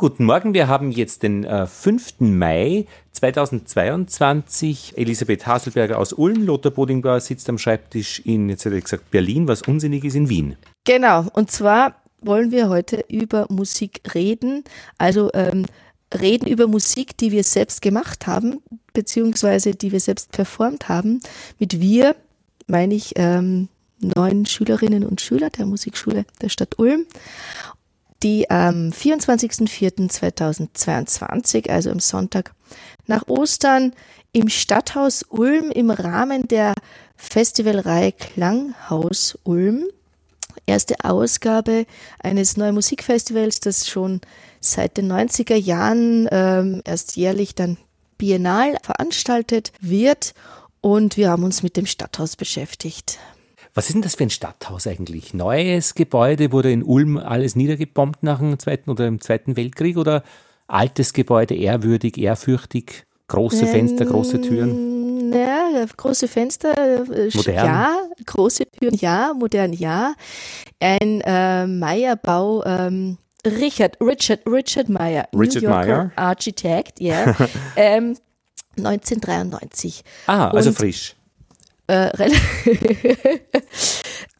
Guten Morgen, wir haben jetzt den äh, 5. Mai 2022. Elisabeth Haselberger aus Ulm, Lothar Bodingbauer sitzt am Schreibtisch in, jetzt hätte ich gesagt, Berlin, was unsinnig ist in Wien. Genau, und zwar wollen wir heute über Musik reden, also ähm, reden über Musik, die wir selbst gemacht haben, beziehungsweise die wir selbst performt haben. Mit wir meine ich ähm, neun Schülerinnen und Schüler der Musikschule der Stadt Ulm die am 24.04.2022, also am Sonntag nach Ostern, im Stadthaus Ulm im Rahmen der Festivalreihe Klanghaus Ulm, erste Ausgabe eines neuen Musikfestivals, das schon seit den 90er Jahren ähm, erst jährlich dann biennal veranstaltet wird. Und wir haben uns mit dem Stadthaus beschäftigt. Was ist denn das für ein Stadthaus eigentlich? Neues Gebäude, wurde in Ulm alles niedergebombt nach dem Zweiten oder im Zweiten Weltkrieg oder altes Gebäude, ehrwürdig, ehrfürchtig, große ähm, Fenster, große Türen? Ja, große Fenster, äh, modern. ja, große Türen, ja, modern, ja. Ein äh, Meyerbau, ähm, Richard, Richard, Richard Meyer, Richard New Yorker Meyer. Architect, ja, ähm, 1993. Ah, also Und frisch äh,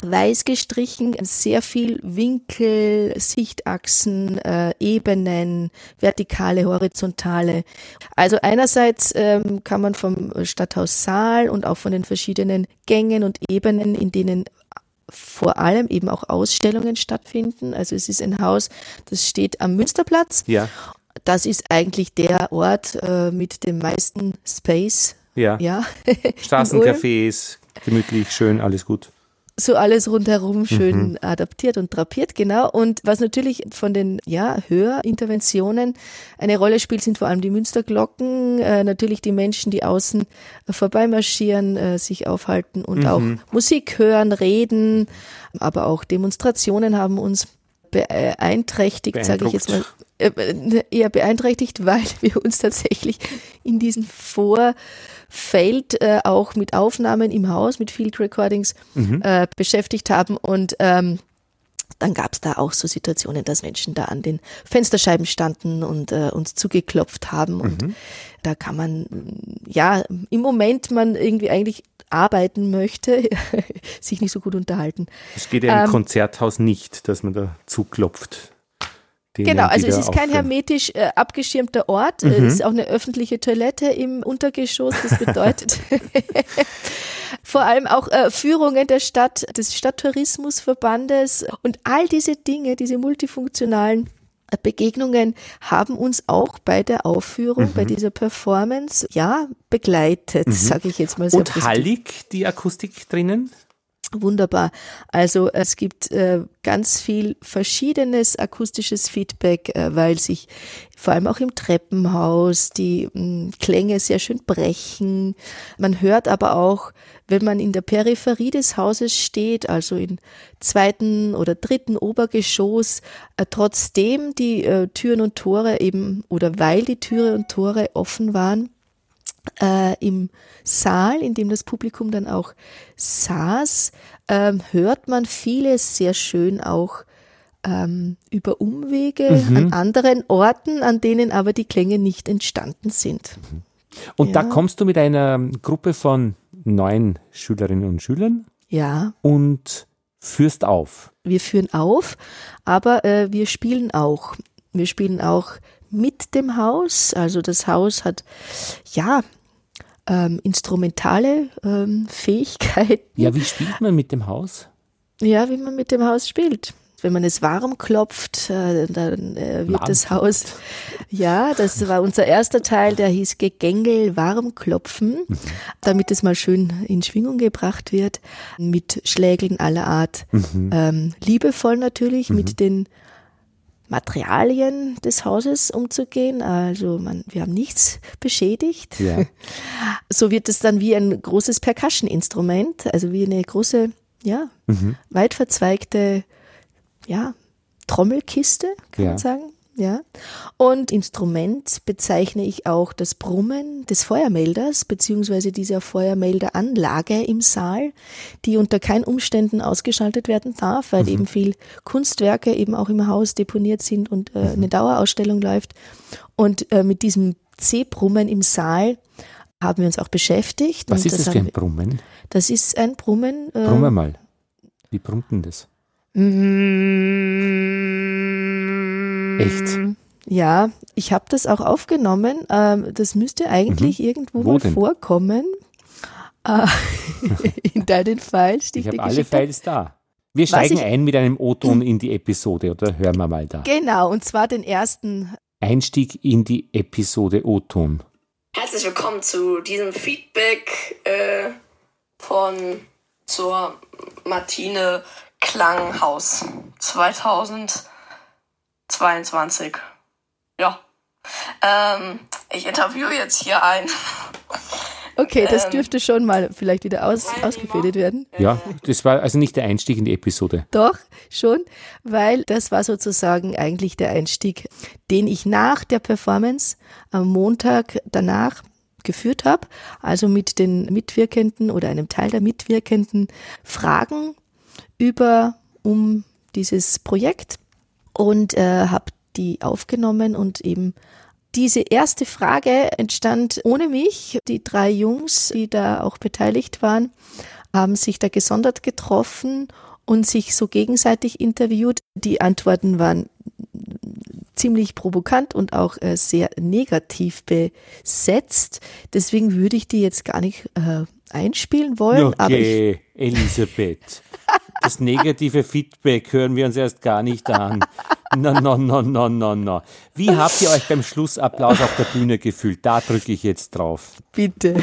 weiß gestrichen, sehr viel Winkel, Sichtachsen, äh, Ebenen, vertikale, horizontale. Also einerseits ähm, kann man vom Stadthaus Saal und auch von den verschiedenen Gängen und Ebenen, in denen vor allem eben auch Ausstellungen stattfinden. Also es ist ein Haus, das steht am Münsterplatz. Ja. Das ist eigentlich der Ort äh, mit dem meisten Space ja. ja. Straßencafés, gemütlich, schön, alles gut. So alles rundherum schön mhm. adaptiert und drapiert, genau. Und was natürlich von den ja, Hörinterventionen eine Rolle spielt, sind vor allem die Münsterglocken, äh, natürlich die Menschen, die außen äh, vorbeimarschieren, äh, sich aufhalten und mhm. auch Musik hören, reden, aber auch Demonstrationen haben uns beeinträchtigt, sage ich jetzt mal, äh, eher beeinträchtigt, weil wir uns tatsächlich in diesen Vor Feld äh, auch mit Aufnahmen im Haus, mit Field Recordings mhm. äh, beschäftigt haben und ähm, dann gab es da auch so Situationen, dass Menschen da an den Fensterscheiben standen und äh, uns zugeklopft haben. Und mhm. da kann man, ja, im Moment man irgendwie eigentlich arbeiten möchte, sich nicht so gut unterhalten. Es geht ja im ähm, Konzerthaus nicht, dass man da zuklopft. Genau, also es ist kein hermetisch äh, abgeschirmter Ort. Mhm. Es ist auch eine öffentliche Toilette im Untergeschoss. Das bedeutet vor allem auch äh, Führungen der Stadt, des Stadttourismusverbandes und all diese Dinge, diese multifunktionalen äh, Begegnungen haben uns auch bei der Aufführung, mhm. bei dieser Performance, ja, begleitet, mhm. sage ich jetzt mal so. Und hallig die Akustik drinnen? Wunderbar. Also es gibt äh, ganz viel verschiedenes akustisches Feedback, äh, weil sich vor allem auch im Treppenhaus die mh, hm, Klänge sehr schön brechen. Man hört aber auch, wenn man in der Peripherie des Hauses steht, also im zweiten oder dritten Obergeschoss, äh, trotzdem die äh, Türen und Tore eben oder weil die Türe und Tore offen waren, äh, im Saal, in dem das Publikum dann auch saß, ähm, hört man vieles sehr schön auch ähm, über Umwege mhm. an anderen Orten, an denen aber die Klänge nicht entstanden sind. Und ja. da kommst du mit einer Gruppe von neun Schülerinnen und Schülern. Ja. Und führst auf. Wir führen auf, aber äh, wir spielen auch. Wir spielen auch mit dem Haus. Also das Haus hat ja ähm, instrumentale ähm, Fähigkeiten. Ja, wie spielt man mit dem Haus? Ja, wie man mit dem Haus spielt. Wenn man es warm klopft, äh, dann äh, wird warm das Haus, ja, das war unser erster Teil, der hieß Gegängel warm klopfen, mhm. damit es mal schön in Schwingung gebracht wird, mit Schlägeln aller Art, mhm. ähm, liebevoll natürlich, mhm. mit den Materialien des Hauses umzugehen. Also man, wir haben nichts beschädigt. Ja. So wird es dann wie ein großes Percussion-Instrument, also wie eine große, ja, mhm. weit verzweigte, ja, Trommelkiste, kann ja. man sagen. Ja. Und Instrument bezeichne ich auch das Brummen des Feuermelders beziehungsweise dieser Feuermelderanlage im Saal, die unter keinen Umständen ausgeschaltet werden darf, weil mhm. eben viel Kunstwerke eben auch im Haus deponiert sind und äh, eine Dauerausstellung läuft. Und äh, mit diesem C-Brummen im Saal haben wir uns auch beschäftigt. Was ist das, das für ein Brummen? Das ist ein Brummen. Äh, Brumme mal. Wie brummt denn das? Mm, Echt? Ja, ich habe das auch aufgenommen. Ähm, das müsste eigentlich mhm. irgendwo Wo mal denn? vorkommen. Äh, in deinen Files. Die ich habe alle Files da. Wir steigen ein mit einem O-Ton in die Episode, oder hören wir mal da? Genau, und zwar den ersten. Einstieg in die Episode O-Ton. Herzlich willkommen zu diesem Feedback äh, von zur Martine Klanghaus 2022. Ja. Ähm, ich interviewe jetzt hier ein. Okay, das ähm, dürfte schon mal vielleicht wieder aus, ausgefädelt werden. Ja, das war also nicht der Einstieg in die Episode. Doch, schon, weil das war sozusagen eigentlich der Einstieg, den ich nach der Performance am Montag danach geführt habe, also mit den Mitwirkenden oder einem Teil der Mitwirkenden Fragen über um dieses Projekt und äh, habe die aufgenommen und eben diese erste Frage entstand ohne mich. Die drei Jungs, die da auch beteiligt waren, haben sich da gesondert getroffen und sich so gegenseitig interviewt. Die Antworten waren ziemlich provokant und auch äh, sehr negativ besetzt. Deswegen würde ich die jetzt gar nicht äh, einspielen wollen. Okay, Elisabeth. Das negative Feedback hören wir uns erst gar nicht an. No, no, no, no, no, no. Wie habt ihr euch beim Schlussapplaus auf der Bühne gefühlt? Da drücke ich jetzt drauf. Bitte.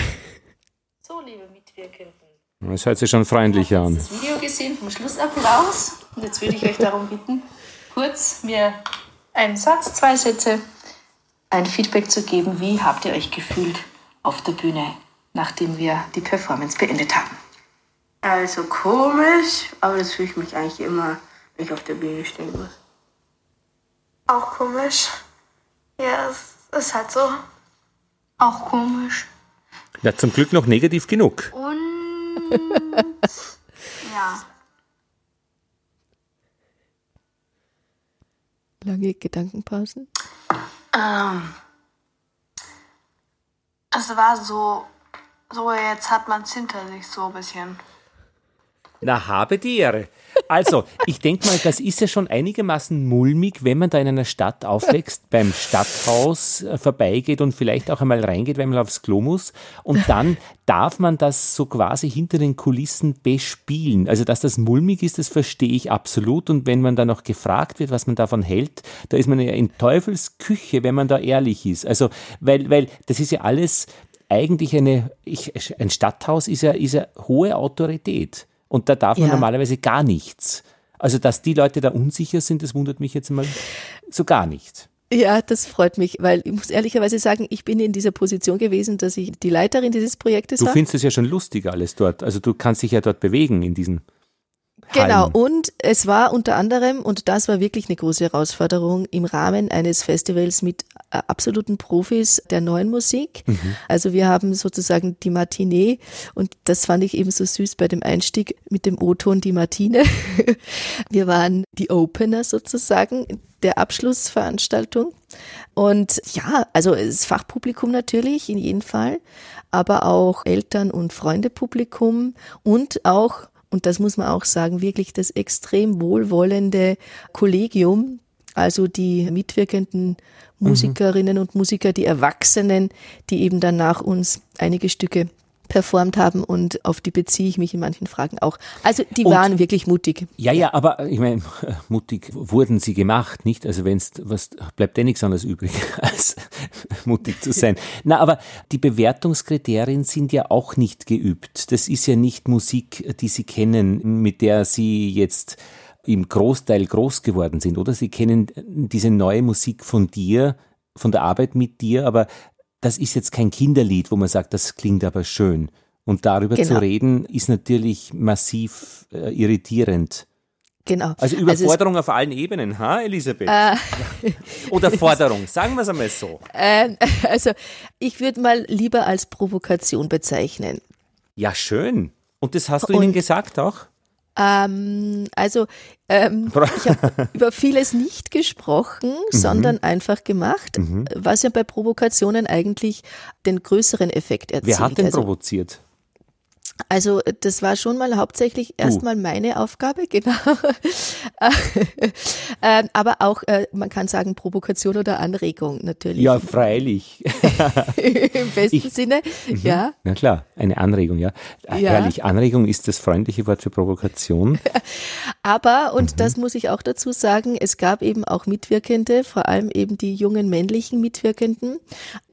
So, liebe Mitwirkenden. Das hört sich schon freundlicher an. Ich habe das Video gesehen vom Schlussapplaus und jetzt würde ich euch darum bitten, kurz mir einen Satz, zwei Sätze, ein Feedback zu geben. Wie habt ihr euch gefühlt auf der Bühne, nachdem wir die Performance beendet haben? Also komisch, aber das fühle ich mich eigentlich immer, wenn ich auf der Bühne stehen muss. Auch komisch. Ja, es ist halt so. Auch komisch. Ja, zum Glück noch negativ genug. Und ja. Lange Gedankenpausen? Ähm, es war so, so jetzt hat man es hinter sich so ein bisschen. Na, habe die Ehre. Also, ich denke mal, das ist ja schon einigermaßen mulmig, wenn man da in einer Stadt aufwächst, beim Stadthaus äh, vorbeigeht und vielleicht auch einmal reingeht, wenn man aufs Klo muss. Und dann darf man das so quasi hinter den Kulissen bespielen. Also, dass das mulmig ist, das verstehe ich absolut. Und wenn man da noch gefragt wird, was man davon hält, da ist man ja in Teufels Küche, wenn man da ehrlich ist. Also, weil, weil das ist ja alles eigentlich eine, ich, ein Stadthaus ist ja, ist ja hohe Autorität. Und da darf man ja. normalerweise gar nichts. Also, dass die Leute da unsicher sind, das wundert mich jetzt mal so gar nicht. Ja, das freut mich, weil ich muss ehrlicherweise sagen, ich bin in dieser Position gewesen, dass ich die Leiterin dieses Projektes war. Du findest es ja schon lustig alles dort. Also du kannst dich ja dort bewegen in diesen Genau, und es war unter anderem, und das war wirklich eine große Herausforderung, im Rahmen eines Festivals mit äh, absoluten Profis der neuen Musik. Mhm. Also wir haben sozusagen die Matinee und das fand ich eben so süß bei dem Einstieg mit dem O-Ton die Martine. Wir waren die Opener sozusagen der Abschlussveranstaltung. Und ja, also das Fachpublikum natürlich in jedem Fall, aber auch Eltern- und Freundepublikum und auch und das muss man auch sagen, wirklich das extrem wohlwollende Kollegium, also die mitwirkenden Musikerinnen mhm. und Musiker, die Erwachsenen, die eben dann nach uns einige Stücke performt haben und auf die beziehe ich mich in manchen Fragen auch. Also die und, waren wirklich mutig. Ja, ja, aber ich meine, mutig wurden sie gemacht, nicht? Also wenn es was bleibt ja nichts anderes übrig, als mutig zu sein. Na, aber die Bewertungskriterien sind ja auch nicht geübt. Das ist ja nicht Musik, die sie kennen, mit der sie jetzt im Großteil groß geworden sind, oder? Sie kennen diese neue Musik von dir, von der Arbeit mit dir, aber das ist jetzt kein Kinderlied, wo man sagt, das klingt aber schön. Und darüber genau. zu reden, ist natürlich massiv äh, irritierend. Genau. Also Überforderung auf allen Ebenen, ha, Elisabeth? Äh, Oder Forderung, sagen wir es einmal so. Äh, also ich würde mal lieber als Provokation bezeichnen. Ja, schön. Und das hast du Und, ihnen gesagt auch? Ähm, also ähm, ich habe über vieles nicht gesprochen, mhm. sondern einfach gemacht, mhm. was ja bei Provokationen eigentlich den größeren Effekt erzielt. Wer hat denn also, provoziert? Also das war schon mal hauptsächlich erstmal meine Aufgabe, genau. Ähm, aber auch, äh, man kann sagen, Provokation oder Anregung natürlich. Ja, freilich. Im besten ich, Sinne, mhm. ja. Na klar, eine Anregung, ja. ja. Herrlich, Anregung ist das freundliche Wort für Provokation. aber, und mhm. das muss ich auch dazu sagen, es gab eben auch Mitwirkende, vor allem eben die jungen männlichen Mitwirkenden,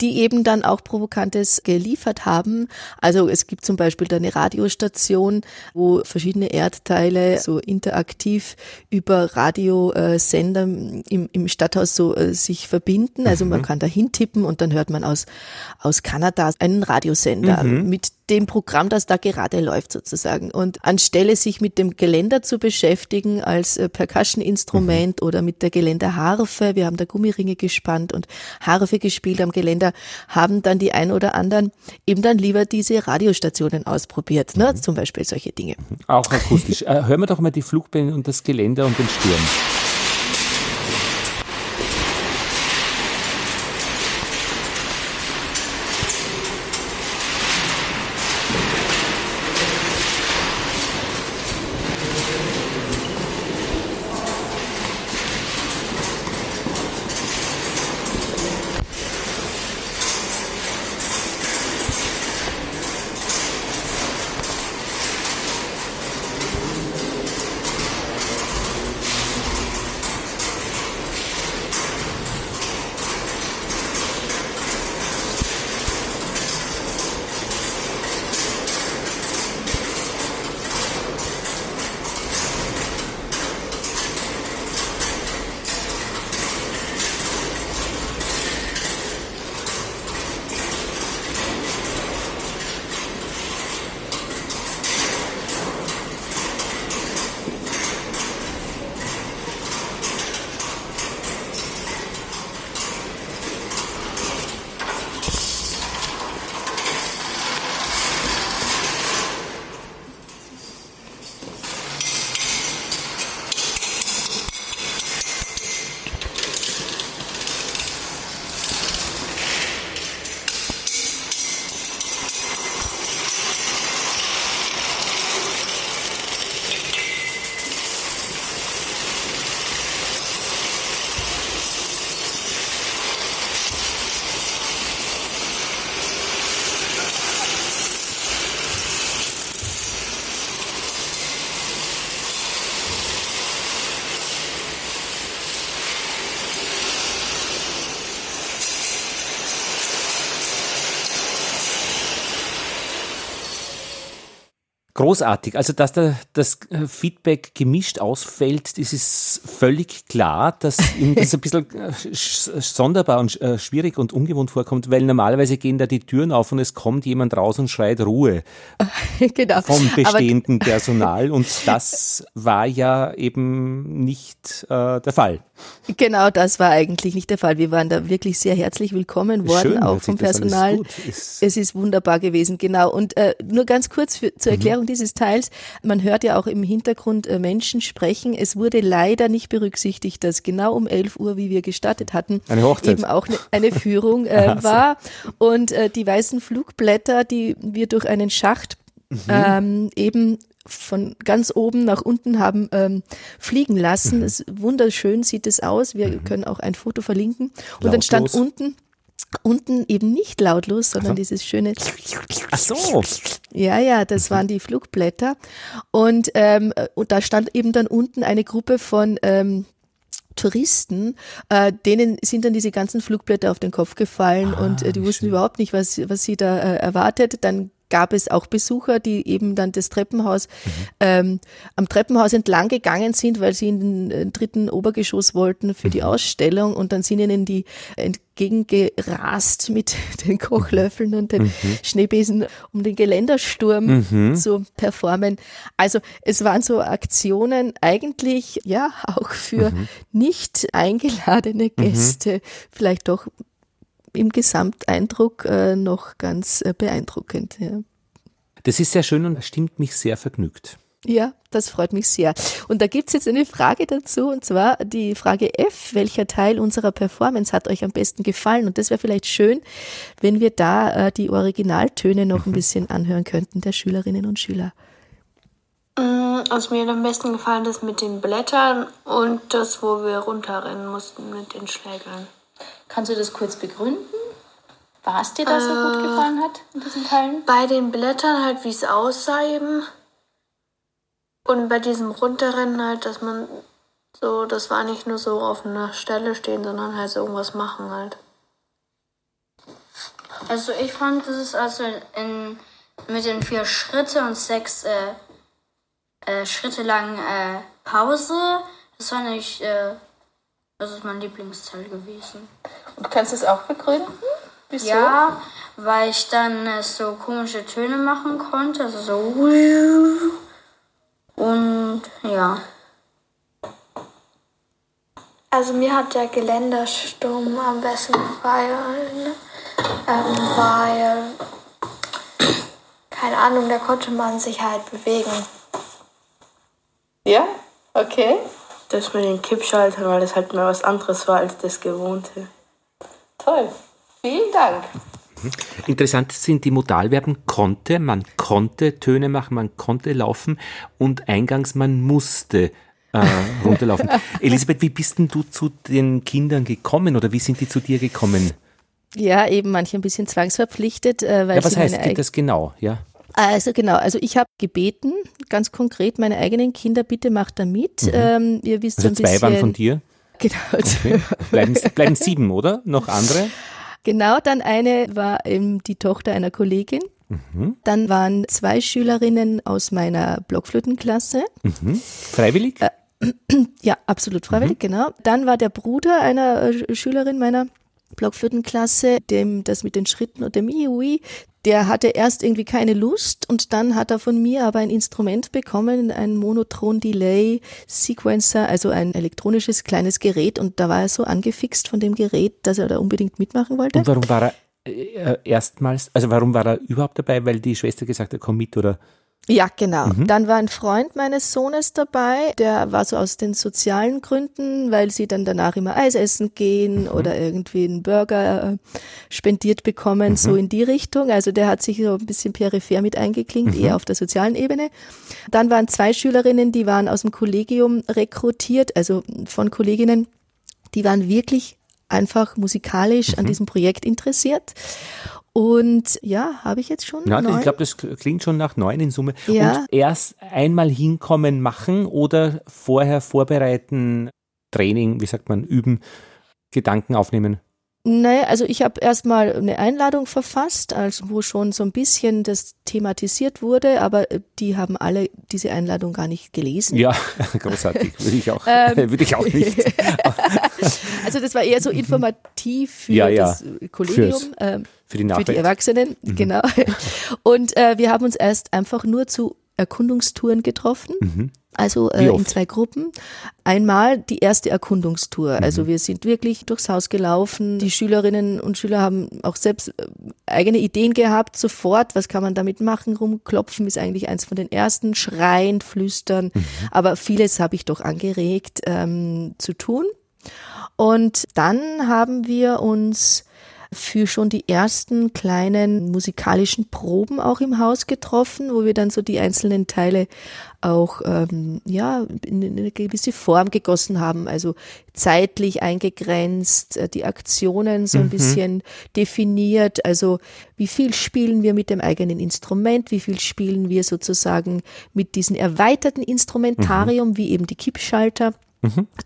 die eben dann auch Provokantes geliefert haben. Also es gibt zum Beispiel dann eine Radiostation, wo verschiedene Erdteile so interaktiv über Radiosender im, im Stadthaus so äh, sich verbinden. Also man mhm. kann da hintippen und dann hört man aus, aus Kanada einen Radiosender mhm. mit dem Programm, das da gerade läuft sozusagen. Und anstelle sich mit dem Geländer zu beschäftigen als äh, Percussion-Instrument mhm. oder mit der Geländerharfe, wir haben da Gummiringe gespannt und Harfe gespielt am Geländer, haben dann die ein oder anderen eben dann lieber diese Radiostationen ausprobiert, ne? Mhm. zum Beispiel solche Dinge. Auch akustisch. äh, hören wir doch mal die Flugbänder und das Geländer und den Sturm. Großartig. Also, dass da das äh, Feedback gemischt ausfällt, das ist völlig klar, dass ihm das ein bisschen äh, sonderbar und äh, schwierig und ungewohnt vorkommt, weil normalerweise gehen da die Türen auf und es kommt jemand raus und schreit Ruhe genau. vom bestehenden Aber Personal und das war ja eben nicht äh, der Fall. Genau, das war eigentlich nicht der Fall. Wir waren da wirklich sehr herzlich willkommen worden, Schön, auch vom Personal. Es ist wunderbar gewesen, genau. Und äh, nur ganz kurz für, zur mhm. Erklärung mhm. dieses Teils. Man hört ja auch im Hintergrund äh, Menschen sprechen. Es wurde leider nicht berücksichtigt, dass genau um 11 Uhr, wie wir gestartet hatten, eine Hochzeit. eben auch ne, eine Führung äh, war. Und äh, die weißen Flugblätter, die wir durch einen Schacht mhm. ähm, eben von ganz oben nach unten haben ähm, fliegen lassen. Mhm. Es, wunderschön sieht es aus. Wir mhm. können auch ein Foto verlinken. Und Lautlos. dann stand unten unten eben nicht lautlos, sondern also. dieses schöne. Ach so. Ja, ja, das mhm. waren die Flugblätter. Und, ähm, und da stand eben dann unten eine Gruppe von ähm, Touristen, äh, denen sind dann diese ganzen Flugblätter auf den Kopf gefallen ah, und äh, die wussten schön. überhaupt nicht, was, was sie da äh, erwartet. Dann gab es auch Besucher, die eben dann das Treppenhaus ähm, am Treppenhaus entlang gegangen sind, weil sie in den äh, dritten Obergeschoss wollten für die Ausstellung. Und dann sind ihnen die entgegengerast mit den Kochlöffeln und den Schneebesen, um den Geländersturm zu performen. Also es waren so Aktionen eigentlich ja auch für nicht eingeladene Gäste vielleicht doch im Gesamteindruck äh, noch ganz äh, beeindruckend. Ja. Das ist sehr schön und stimmt mich sehr vergnügt. Ja, das freut mich sehr. Und da gibt's jetzt eine Frage dazu, und zwar die Frage F, welcher Teil unserer Performance hat euch am besten gefallen? Und das wäre vielleicht schön, wenn wir da äh, die Originaltöne noch ein bisschen anhören könnten der Schülerinnen und Schüler. Mm, Also mir hat am besten gefallen das mit den Blättern und das, wo wir runterrennen mussten mit den Schlägern. Kannst du das kurz begründen? Was dir da so gut gefallen hat in diesen Teilen? Bei den Blättern halt, wie es aussah eben. Und bei diesem Runterrennen halt, dass man so, das war nicht nur so auf einer Stelle stehen, sondern halt so irgendwas machen halt. Also ich fand, das ist also in, mit den vier Schritte und sechs äh, äh, Schritte lang äh, Pause, das fand ich, äh, das ist mein Lieblingsteil gewesen. Und kannst du es auch begründen? Wieso? Ja, weil ich dann äh, so komische Töne machen konnte, also so und ja. Also mir hat der Geländersturm am besten gefallen, ähm, weil, keine Ahnung, da konnte man sich halt bewegen. Ja? Okay. Das mit den Kippschaltern, weil das halt mal was anderes war als das Gewohnte. Toll. Vielen Dank. Interessant sind die Modalverben konnte, man konnte Töne machen, man konnte laufen und eingangs man musste äh, runterlaufen. Elisabeth, wie bist denn du zu den Kindern gekommen oder wie sind die zu dir gekommen? Ja, eben manche ein bisschen zwangsverpflichtet, äh, weil Ja, was heißt meine geht das genau? Ja. Also genau, also ich habe gebeten, ganz konkret, meine eigenen Kinder, bitte macht da mit. Ähm, ihr wisst Also so ein zwei bisschen. waren von dir. Genau, Okay. Bleiben, bleiben sieben, oder? Noch andere? genau, dann eine war eben die Tochter einer Kollegin. Dann waren zwei Schülerinnen aus meiner Blockflötenklasse. Freiwillig? Ja, absolut freiwillig, genau. Dann war der Bruder einer äh, Schülerin meiner Blockflötenklasse, dem das mit den Schritten und dem Iui, der hatte erst irgendwie keine Lust und dann hat er von mir aber ein Instrument bekommen, ein Monotron-Delay-Sequencer, also ein elektronisches kleines Gerät und da war er so angefixt von dem Gerät, dass er da unbedingt mitmachen wollte. Und warum war er äh, erstmals, also warum war er überhaupt dabei? Weil die Schwester gesagt hat, komm mit oder? Ja, genau. Dann war ein Freund meines Sohnes dabei, der war so aus den sozialen Gründen, weil sie dann danach immer Eis essen gehen oder irgendwie einen Burger äh, spendiert bekommen, so in die Richtung. Also der hat sich so ein bisschen peripher mit eingeklinkt, eher auf der sozialen Ebene. Dann waren zwei Schülerinnen, die waren aus dem Kollegium rekrutiert, also von Kolleginnen, die waren wirklich einfach musikalisch an diesem Projekt interessiert. Und ja, habe ich jetzt schon Ja, neun? ich glaube, das klingt schon nach neun in Summe. Ja. Und erst einmal hinkommen, machen oder vorher vorbereiten, Training, wie sagt man, üben, Gedanken aufnehmen. Naja, also ich habe erstmal eine Einladung verfasst, also wo schon so ein bisschen das thematisiert wurde, aber äh, die haben alle diese Einladung gar nicht gelesen. Ja, großartig. Würde ich auch, Ähm. würde ich auch nicht. Also das war eher so informativ für Ja, ja. das Kollegium, ähm, Für die für die. Erwachsenen, genau. Und äh, wir haben uns erst einfach nur zu Erkundungstouren getroffen. Also Mhm. Wie äh, in zwei Gruppen. Einmal die erste Erkundungstour. Mhm. Also wir sind wirklich durchs Haus gelaufen. Die Schülerinnen und Schüler haben auch selbst äh, eigene Ideen gehabt, sofort. Was kann man damit machen? Rumklopfen ist eigentlich eins von den ersten. Schreien, flüstern. Mhm. Aber vieles habe ich doch angeregt ähm, zu tun. Und dann haben wir uns für schon die ersten kleinen musikalischen Proben auch im Haus getroffen, wo wir dann so die einzelnen Teile auch ähm, ja in eine gewisse Form gegossen haben, also zeitlich eingegrenzt, äh, die Aktionen so ein bisschen definiert, also wie viel spielen wir mit dem eigenen Instrument, wie viel spielen wir sozusagen mit diesem erweiterten Instrumentarium, wie eben die Kippschalter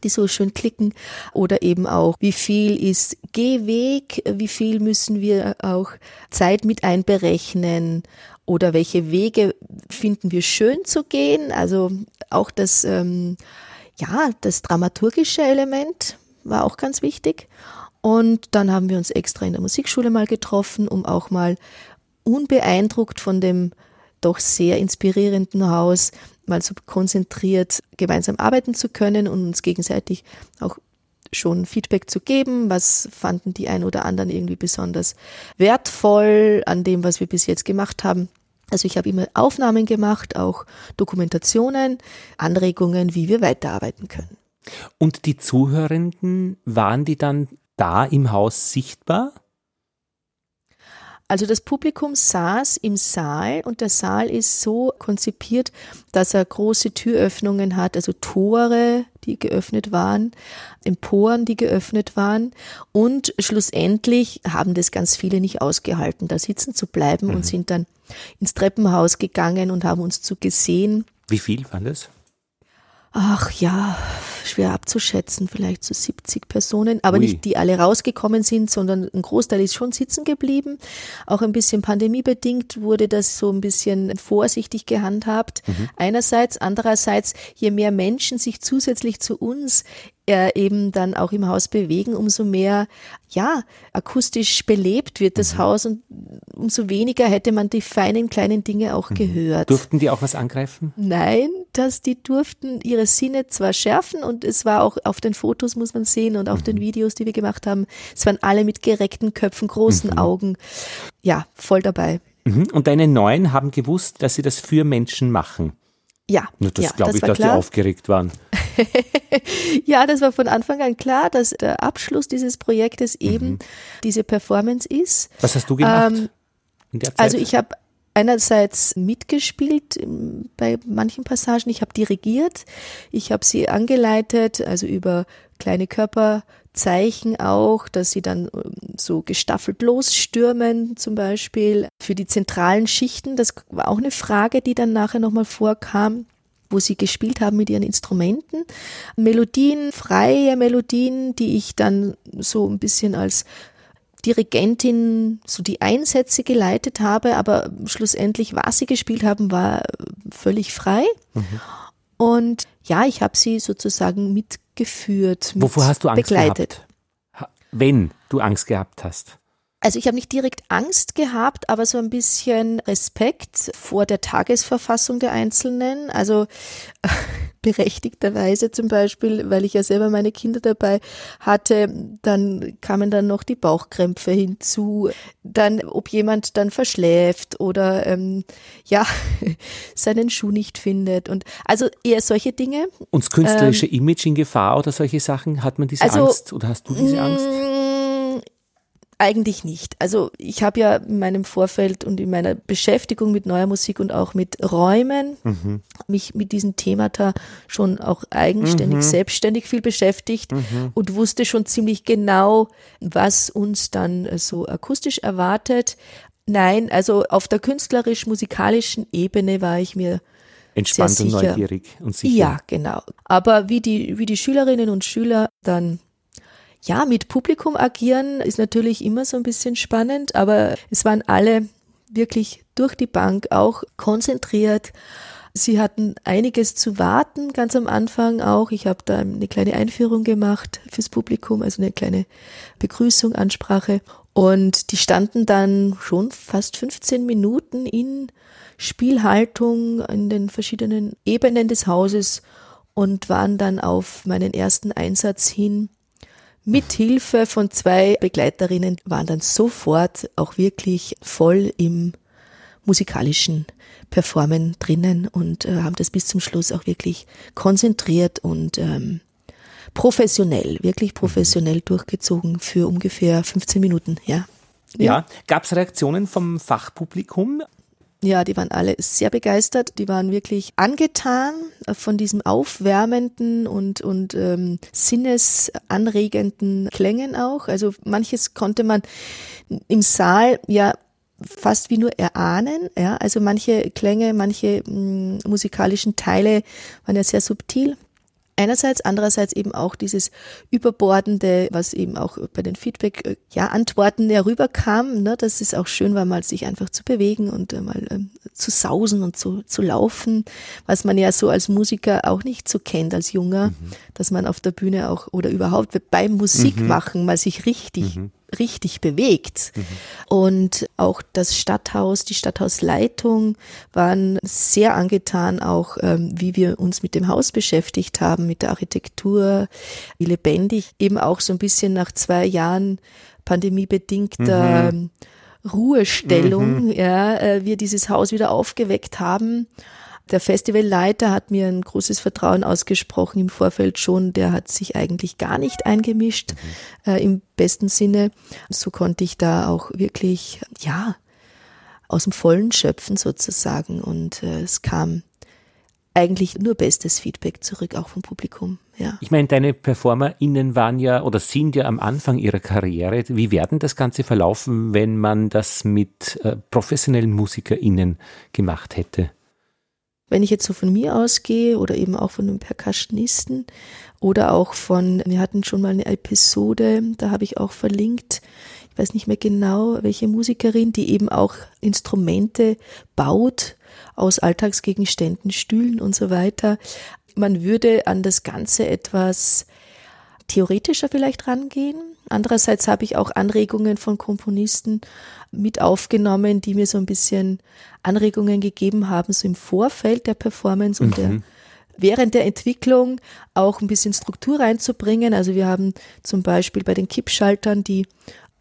die so schön klicken oder eben auch, wie viel ist Gehweg, wie viel müssen wir auch Zeit mit einberechnen oder welche Wege finden wir schön zu gehen. Also auch das, ähm, ja, das dramaturgische Element war auch ganz wichtig. Und dann haben wir uns extra in der Musikschule mal getroffen, um auch mal unbeeindruckt von dem doch sehr inspirierenden Haus mal so konzentriert gemeinsam arbeiten zu können und uns gegenseitig auch schon Feedback zu geben, was fanden die ein oder anderen irgendwie besonders wertvoll an dem, was wir bis jetzt gemacht haben. Also ich habe immer Aufnahmen gemacht, auch Dokumentationen, Anregungen, wie wir weiterarbeiten können. Und die Zuhörenden, waren die dann da im Haus sichtbar? Also das Publikum saß im Saal und der Saal ist so konzipiert, dass er große Türöffnungen hat, also Tore, die geöffnet waren, Emporen, die geöffnet waren und schlussendlich haben das ganz viele nicht ausgehalten, da sitzen zu bleiben mhm. und sind dann ins Treppenhaus gegangen und haben uns zu gesehen. Wie viel waren das? Ach ja, schwer abzuschätzen, vielleicht so 70 Personen, aber Ui. nicht die alle rausgekommen sind, sondern ein Großteil ist schon sitzen geblieben. Auch ein bisschen pandemiebedingt wurde das so ein bisschen vorsichtig gehandhabt. Mhm. Einerseits, andererseits, je mehr Menschen sich zusätzlich zu uns äh, eben dann auch im Haus bewegen, umso mehr, ja, akustisch belebt wird das mhm. Haus und umso weniger hätte man die feinen kleinen Dinge auch mhm. gehört. Durften die auch was angreifen? Nein, dass die durften ihre Sinne zwar schärfen und es war auch auf den Fotos muss man sehen und auf mhm. den Videos, die wir gemacht haben, es waren alle mit gereckten Köpfen, großen mhm. Augen. Ja, voll dabei. Mhm. Und deine Neuen haben gewusst, dass sie das für Menschen machen. Ja. Na, das ja, glaube ich, dass klar. die aufgeregt waren. ja, das war von Anfang an klar, dass der Abschluss dieses Projektes mhm. eben mhm. diese Performance ist. Was hast du gemacht? Ähm, in der Zeit? Also ich habe einerseits mitgespielt bei manchen Passagen, ich habe dirigiert, ich habe sie angeleitet, also über kleine Körperzeichen auch, dass sie dann ähm, so gestaffelt losstürmen zum Beispiel. Für die zentralen Schichten, das war auch eine Frage, die dann nachher nochmal vorkam wo sie gespielt haben mit ihren Instrumenten. Melodien, freie Melodien, die ich dann so ein bisschen als Dirigentin so die Einsätze geleitet habe, aber schlussendlich, was sie gespielt haben, war völlig frei. Mhm. Und ja, ich habe sie sozusagen mitgeführt. Mit Wovor hast du Angst begleitet. gehabt? Wenn du Angst gehabt hast? Also ich habe nicht direkt Angst gehabt, aber so ein bisschen Respekt vor der Tagesverfassung der Einzelnen. Also berechtigterweise zum Beispiel, weil ich ja selber meine Kinder dabei hatte, dann kamen dann noch die Bauchkrämpfe hinzu. Dann, ob jemand dann verschläft oder ähm, ja seinen Schuh nicht findet und also eher solche Dinge. Und das künstlerische ähm, Image in Gefahr oder solche Sachen hat man diese also, Angst oder hast du diese Angst? Eigentlich nicht. Also ich habe ja in meinem Vorfeld und in meiner Beschäftigung mit neuer Musik und auch mit Räumen mhm. mich mit diesem Themata schon auch eigenständig, mhm. selbstständig viel beschäftigt mhm. und wusste schon ziemlich genau, was uns dann so akustisch erwartet. Nein, also auf der künstlerisch-musikalischen Ebene war ich mir entspannt und neugierig und sicher. Ja, genau. Aber wie die, wie die Schülerinnen und Schüler dann ja, mit Publikum agieren ist natürlich immer so ein bisschen spannend, aber es waren alle wirklich durch die Bank auch konzentriert. Sie hatten einiges zu warten, ganz am Anfang auch. Ich habe da eine kleine Einführung gemacht fürs Publikum, also eine kleine Begrüßung, Ansprache. Und die standen dann schon fast 15 Minuten in Spielhaltung in den verschiedenen Ebenen des Hauses und waren dann auf meinen ersten Einsatz hin mit Hilfe von zwei Begleiterinnen waren dann sofort auch wirklich voll im musikalischen Performen drinnen und äh, haben das bis zum Schluss auch wirklich konzentriert und ähm, professionell, wirklich professionell durchgezogen für ungefähr 15 Minuten, ja. Ja, ja. gab es Reaktionen vom Fachpublikum? Ja, die waren alle sehr begeistert. Die waren wirklich angetan von diesem aufwärmenden und, und ähm, sinnesanregenden Klängen auch. Also manches konnte man im Saal ja fast wie nur erahnen. Ja, also manche Klänge, manche mh, mm, musikalischen Teile waren ja sehr subtil. Einerseits, andererseits eben auch dieses Überbordende, was eben auch bei den Feedback, äh, ja, Antworten herüberkam, ne, dass es auch schön war, mal sich einfach zu bewegen und äh, mal ähm, zu sausen und zu, zu laufen, was man ja so als Musiker auch nicht so kennt als Junger, mhm. dass man auf der Bühne auch oder überhaupt beim Musik mhm. machen mal sich richtig mhm richtig bewegt. Mhm. Und auch das Stadthaus, die Stadthausleitung waren sehr angetan, auch ähm, wie wir uns mit dem Haus beschäftigt haben, mit der Architektur, wie lebendig, eben auch so ein bisschen nach zwei Jahren pandemiebedingter mhm. Ruhestellung, mhm. ja, äh, wir dieses Haus wieder aufgeweckt haben der Festivalleiter hat mir ein großes Vertrauen ausgesprochen im Vorfeld schon. Der hat sich eigentlich gar nicht eingemischt mhm. äh, im besten Sinne. So konnte ich da auch wirklich, ja, aus dem Vollen schöpfen sozusagen. Und äh, es kam eigentlich nur bestes Feedback zurück, auch vom Publikum. Ja. Ich meine, deine PerformerInnen waren ja oder sind ja am Anfang ihrer Karriere. Wie werden das Ganze verlaufen, wenn man das mit äh, professionellen MusikerInnen gemacht hätte? Wenn ich jetzt so von mir ausgehe oder eben auch von einem Percussionisten oder auch von, wir hatten schon mal eine Episode, da habe ich auch verlinkt, ich weiß nicht mehr genau, welche Musikerin, die eben auch Instrumente baut aus Alltagsgegenständen, Stühlen und so weiter. Man würde an das Ganze etwas theoretischer vielleicht rangehen. Andererseits habe ich auch Anregungen von Komponisten mit aufgenommen, die mir so ein bisschen Anregungen gegeben haben, so im Vorfeld der Performance mhm. und der mhm. während der Entwicklung auch ein bisschen Struktur reinzubringen. Also wir haben zum Beispiel bei den Kippschaltern die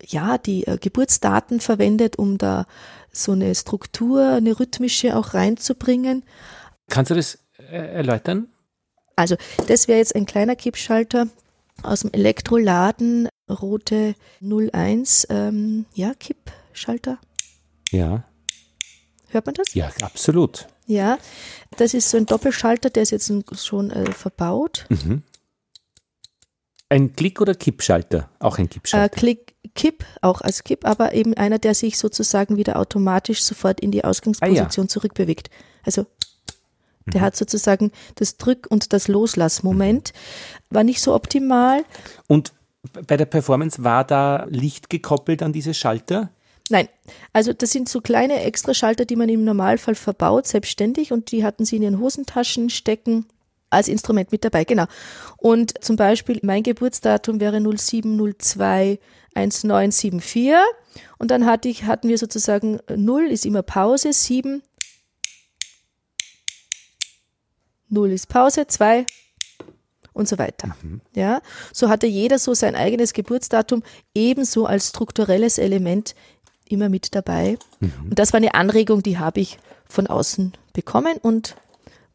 ja, die äh, Geburtsdaten verwendet, um da so eine Struktur, eine rhythmische auch reinzubringen. Kannst du das äh, erläutern? Also, das wäre jetzt ein kleiner Kippschalter aus dem Elektroladen, rote 01, ähm, ja, Kippschalter. Ja. Hört man das? Ja, absolut. Ja, das ist so ein Doppelschalter, der ist jetzt schon äh, verbaut. Mhm. Ein Klick- oder Kippschalter? Auch ein Kippschalter? Äh, Klick, Kipp, auch als Kipp, aber eben einer, der sich sozusagen wieder automatisch sofort in die Ausgangsposition ah, ja. zurückbewegt. Also der mhm. hat sozusagen das Drück- und das Loslassmoment. War nicht so optimal. Und bei der Performance war da Licht gekoppelt an diese Schalter? Nein, also das sind so kleine Extraschalter, die man im Normalfall verbaut, selbstständig und die hatten sie in ihren Hosentaschen stecken als Instrument mit dabei, genau. Und zum Beispiel mein Geburtsdatum wäre 0702 1974 und dann hatte ich, hatten wir sozusagen 0 ist immer Pause, 7, 0 ist Pause, 2 und so weiter. Mhm. Ja, so hatte jeder so sein eigenes Geburtsdatum ebenso als strukturelles Element immer mit dabei. Mhm. Und das war eine Anregung, die habe ich von außen bekommen und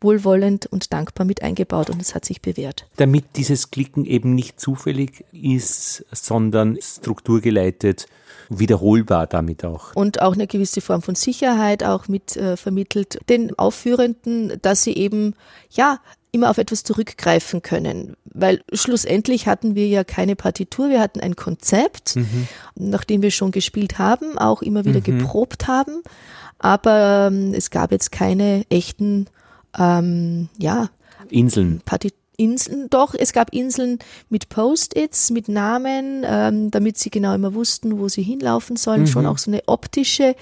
wohlwollend und dankbar mit eingebaut und es hat sich bewährt. Damit dieses Klicken eben nicht zufällig ist, sondern strukturgeleitet, wiederholbar damit auch. Und auch eine gewisse Form von Sicherheit auch mit äh, vermittelt den Aufführenden, dass sie eben, ja, immer auf etwas zurückgreifen können. Weil schlussendlich hatten wir ja keine Partitur, wir hatten ein Konzept, mhm. nachdem wir schon gespielt haben, auch immer wieder mhm. geprobt haben. Aber ähm, es gab jetzt keine echten ähm, ja, Inseln. Parti Inseln, doch, es gab Inseln mit Post-its, mit Namen, ähm, damit sie genau immer wussten, wo sie hinlaufen sollen. Mhm. Schon auch so eine optische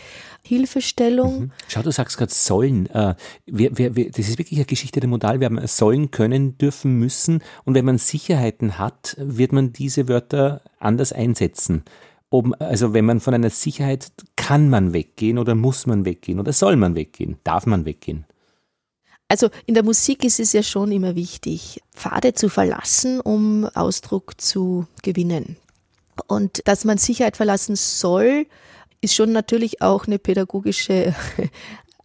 Hilfestellung. Mhm. Schau, du sagst gerade sollen. Äh, wir, wir, wir, das ist wirklich eine Geschichte der Modal. Wir haben sollen, können, dürfen, müssen. Und wenn man Sicherheiten hat, wird man diese Wörter anders einsetzen. Ob, also wenn man von einer Sicherheit kann man weggehen oder muss man weggehen oder soll man weggehen, darf man weggehen. Also in der Musik ist es ja schon immer wichtig, Pfade zu verlassen, um Ausdruck zu gewinnen. Und dass man Sicherheit verlassen soll, ist schon natürlich auch eine pädagogische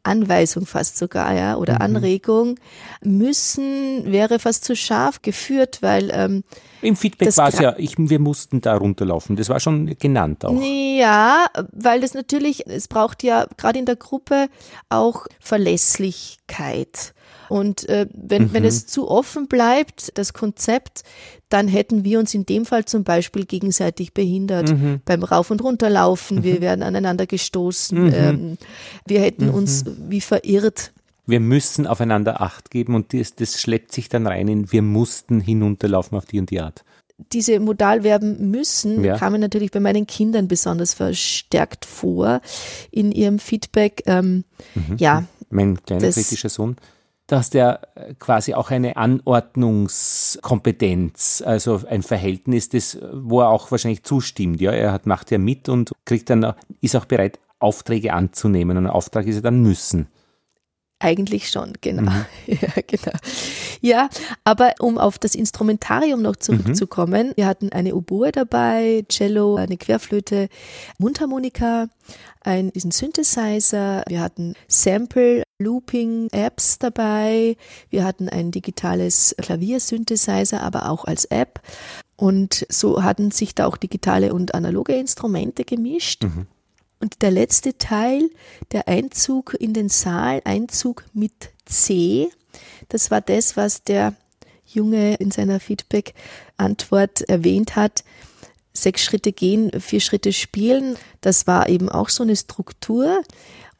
Anweisung fast sogar, ja, oder mhm. Anregung. Müssen wäre fast zu scharf geführt, weil ähm, im Feedback war es ja, ich, wir mussten da runterlaufen. Das war schon genannt auch. Ja, weil das natürlich, es braucht ja gerade in der Gruppe auch Verlässlichkeit. Und äh, wenn, mhm. wenn es zu offen bleibt, das Konzept, dann hätten wir uns in dem Fall zum Beispiel gegenseitig behindert mhm. beim Rauf- und Runterlaufen. Mhm. Wir werden aneinander gestoßen. Mhm. Ähm, wir hätten uns mhm. wie verirrt. wir müssen aufeinander Acht geben und das, das schleppt sich dann rein in, wir mussten hinunterlaufen auf die und die Art. Diese Modalverben müssen Ja. kamen natürlich bei meinen Kindern besonders verstärkt vor in ihrem Feedback. Ähm, Ja, Mein kleiner Das- kritischer Sohn, da hast du ja äh, quasi auch eine Anordnungskompetenz, also ein Verhältnis, das, wo er auch wahrscheinlich zustimmt. Ja, er hat, macht ja mit und kriegt dann, ist auch bereit, Aufträge anzunehmen. Und ein Auftrag ist ja dann müssen. Eigentlich schon, genau. Ja, genau. Ja, aber um auf das Instrumentarium noch zurückzukommen, wir hatten eine Oboe dabei, Cello, eine Querflöte, Mundharmonika, ein, diesen Synthesizer, wir hatten Sample, Looping, Apps dabei, wir hatten ein digitales Klaviersynthesizer, aber auch als App. Und so hatten sich da auch digitale und analoge Instrumente gemischt. Und der letzte Teil, der Einzug in den Saal, Einzug mit C, das war das, was der Junge in seiner Feedback-Antwort erwähnt hat. Sechs Schritte gehen, vier Schritte spielen. Das war eben auch so eine Struktur,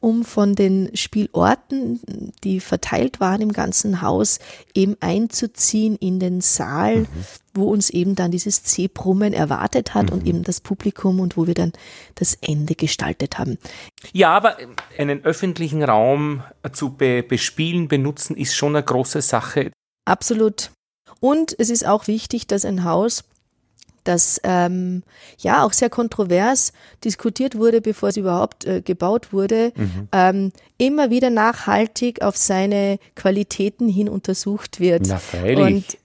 um von den Spielorten, die verteilt waren im ganzen Haus, eben einzuziehen in den Saal, wo uns eben dann dieses C-Brummen erwartet hat und eben das Publikum und wo wir dann das Ende gestaltet haben. Ja, aber einen öffentlichen Raum zu be bespielen, benutzen, ist schon eine große Sache. Absolut. Und es ist auch wichtig, dass ein Haus, das ähm, ja auch sehr kontrovers diskutiert wurde, bevor es überhaupt äh, gebaut wurde, ähm, immer wieder nachhaltig auf seine Qualitäten hin untersucht wird. Na, freilich. Und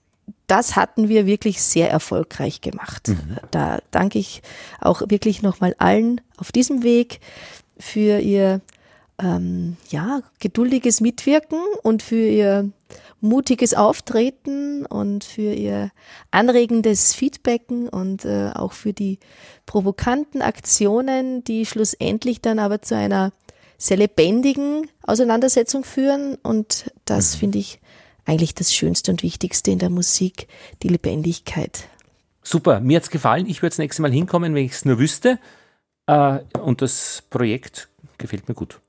das hatten wir wirklich sehr erfolgreich gemacht. Da danke ich auch wirklich nochmal allen auf diesem Weg für ihr ähm, ja, geduldiges Mitwirken und für ihr mutiges Auftreten und für ihr anregendes Feedbacken und äh, auch für die provokanten Aktionen, die schlussendlich dann aber zu einer sehr lebendigen Auseinandersetzung führen. Und das finde ich eigentlich das Schönste und Wichtigste in der Musik, die Lebendigkeit. Super, mir hat's gefallen. Ich würde das nächste Mal hinkommen, wenn ich es nur wüsste. Äh, und das Projekt gefällt mir gut.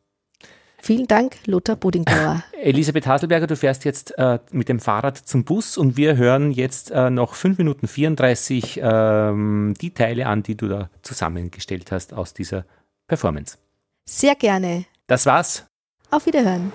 Vielen Dank, Lothar Bodingbauer. Elisabeth Haselberger, du fährst jetzt äh, mit dem Fahrrad zum Bus und wir hören jetzt äh, noch 5 Minuten 34 ähm, die Teile an, die du da zusammengestellt hast aus dieser Performance. Sehr gerne. Das war's. Auf Wiederhören.